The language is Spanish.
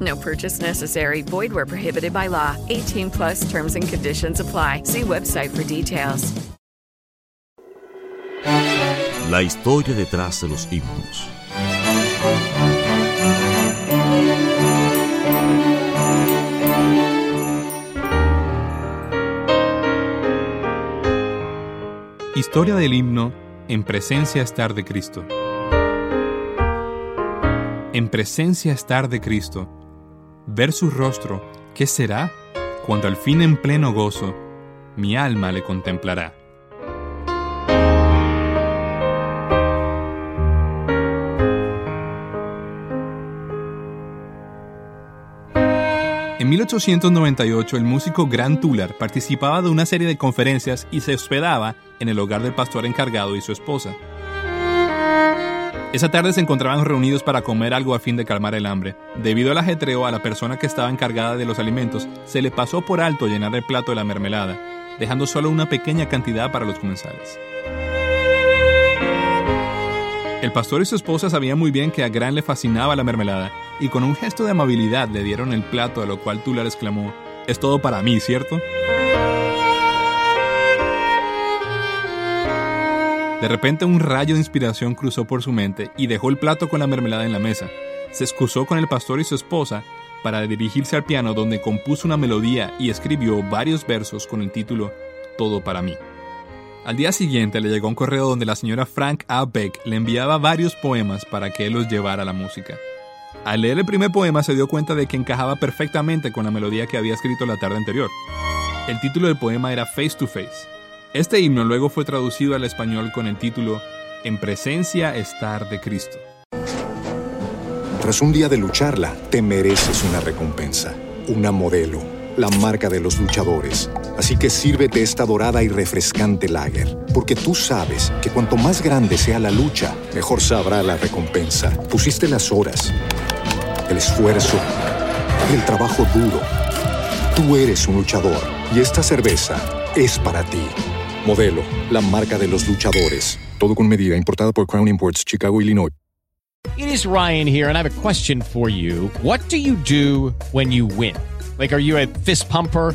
No purchase necessary. Void where prohibited by law. 18 plus terms and conditions apply. See website for details. La historia detrás de los himnos. Historia del himno En presencia estar de Cristo. En presencia estar de Cristo. Ver su rostro, ¿qué será? Cuando al fin en pleno gozo mi alma le contemplará. En 1898, el músico Grant Tuller participaba de una serie de conferencias y se hospedaba en el hogar del pastor encargado y su esposa. Esa tarde se encontraban reunidos para comer algo a fin de calmar el hambre. Debido al ajetreo, a la persona que estaba encargada de los alimentos se le pasó por alto llenar el plato de la mermelada, dejando solo una pequeña cantidad para los comensales. El pastor y su esposa sabían muy bien que a Grant le fascinaba la mermelada, y con un gesto de amabilidad le dieron el plato, a lo cual Tuller exclamó, es todo para mí, ¿cierto? De repente un rayo de inspiración cruzó por su mente y dejó el plato con la mermelada en la mesa. Se excusó con el pastor y su esposa para dirigirse al piano donde compuso una melodía y escribió varios versos con el título Todo para mí. Al día siguiente le llegó un correo donde la señora Frank A. Beck le enviaba varios poemas para que él los llevara a la música. Al leer el primer poema se dio cuenta de que encajaba perfectamente con la melodía que había escrito la tarde anterior. El título del poema era Face to Face. Este himno luego fue traducido al español con el título En presencia estar de Cristo. Tras un día de lucharla, te mereces una recompensa, una modelo, la marca de los luchadores. Así que sírvete esta dorada y refrescante lager, porque tú sabes que cuanto más grande sea la lucha, mejor sabrá la recompensa. Pusiste las horas, el esfuerzo, el trabajo duro. Tú eres un luchador y esta cerveza es para ti. Modelo, la marca de los luchadores. Todo con medida, importada por Crown Imports, Chicago, Illinois. It is Ryan here, and I have a question for you. What do you do when you win? Like, are you a fist pumper?